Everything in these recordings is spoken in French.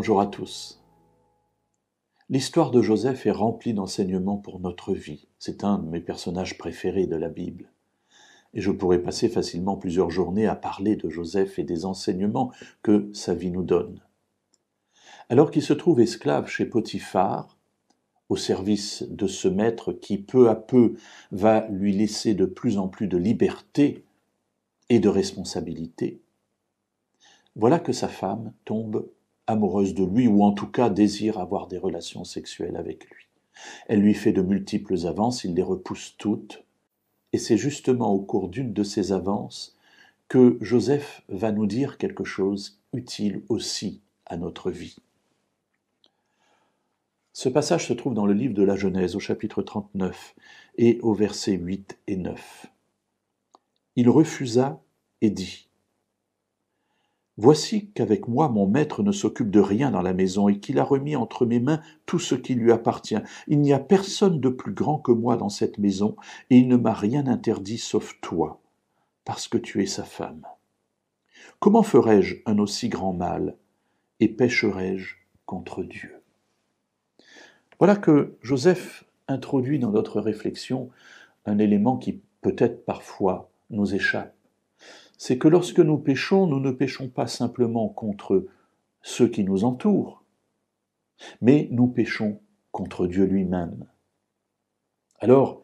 bonjour à tous. L'histoire de Joseph est remplie d'enseignements pour notre vie. C'est un de mes personnages préférés de la Bible. Et je pourrais passer facilement plusieurs journées à parler de Joseph et des enseignements que sa vie nous donne. Alors qu'il se trouve esclave chez Potiphar, au service de ce maître qui peu à peu va lui laisser de plus en plus de liberté et de responsabilité, voilà que sa femme tombe amoureuse de lui, ou en tout cas désire avoir des relations sexuelles avec lui. Elle lui fait de multiples avances, il les repousse toutes, et c'est justement au cours d'une de ces avances que Joseph va nous dire quelque chose utile aussi à notre vie. Ce passage se trouve dans le livre de la Genèse au chapitre 39 et au verset 8 et 9. Il refusa et dit Voici qu'avec moi mon maître ne s'occupe de rien dans la maison et qu'il a remis entre mes mains tout ce qui lui appartient. Il n'y a personne de plus grand que moi dans cette maison, et il ne m'a rien interdit sauf toi, parce que tu es sa femme. Comment ferais-je un aussi grand mal, et pécherais-je contre Dieu? Voilà que Joseph introduit dans notre réflexion un élément qui peut-être parfois nous échappe c'est que lorsque nous péchons, nous ne péchons pas simplement contre ceux qui nous entourent, mais nous péchons contre Dieu lui-même. Alors,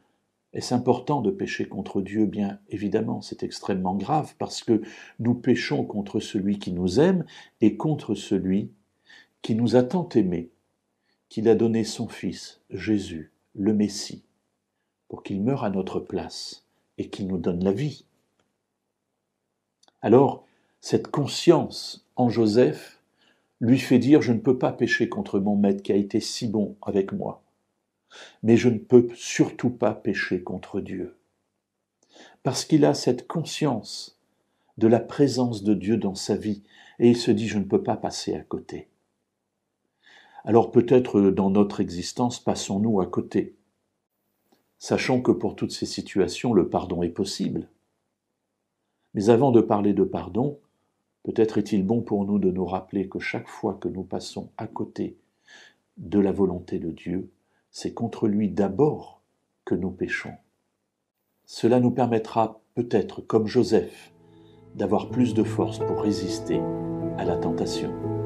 est-ce important de pécher contre Dieu? Bien évidemment, c'est extrêmement grave parce que nous péchons contre celui qui nous aime et contre celui qui nous a tant aimés, qu'il a donné son Fils, Jésus, le Messie, pour qu'il meure à notre place et qu'il nous donne la vie. Alors, cette conscience en Joseph lui fait dire Je ne peux pas pécher contre mon maître qui a été si bon avec moi, mais je ne peux surtout pas pécher contre Dieu. Parce qu'il a cette conscience de la présence de Dieu dans sa vie, et il se dit Je ne peux pas passer à côté. Alors peut-être dans notre existence passons-nous à côté. Sachons que pour toutes ces situations, le pardon est possible. Mais avant de parler de pardon, peut-être est-il bon pour nous de nous rappeler que chaque fois que nous passons à côté de la volonté de Dieu, c'est contre lui d'abord que nous péchons. Cela nous permettra peut-être, comme Joseph, d'avoir plus de force pour résister à la tentation.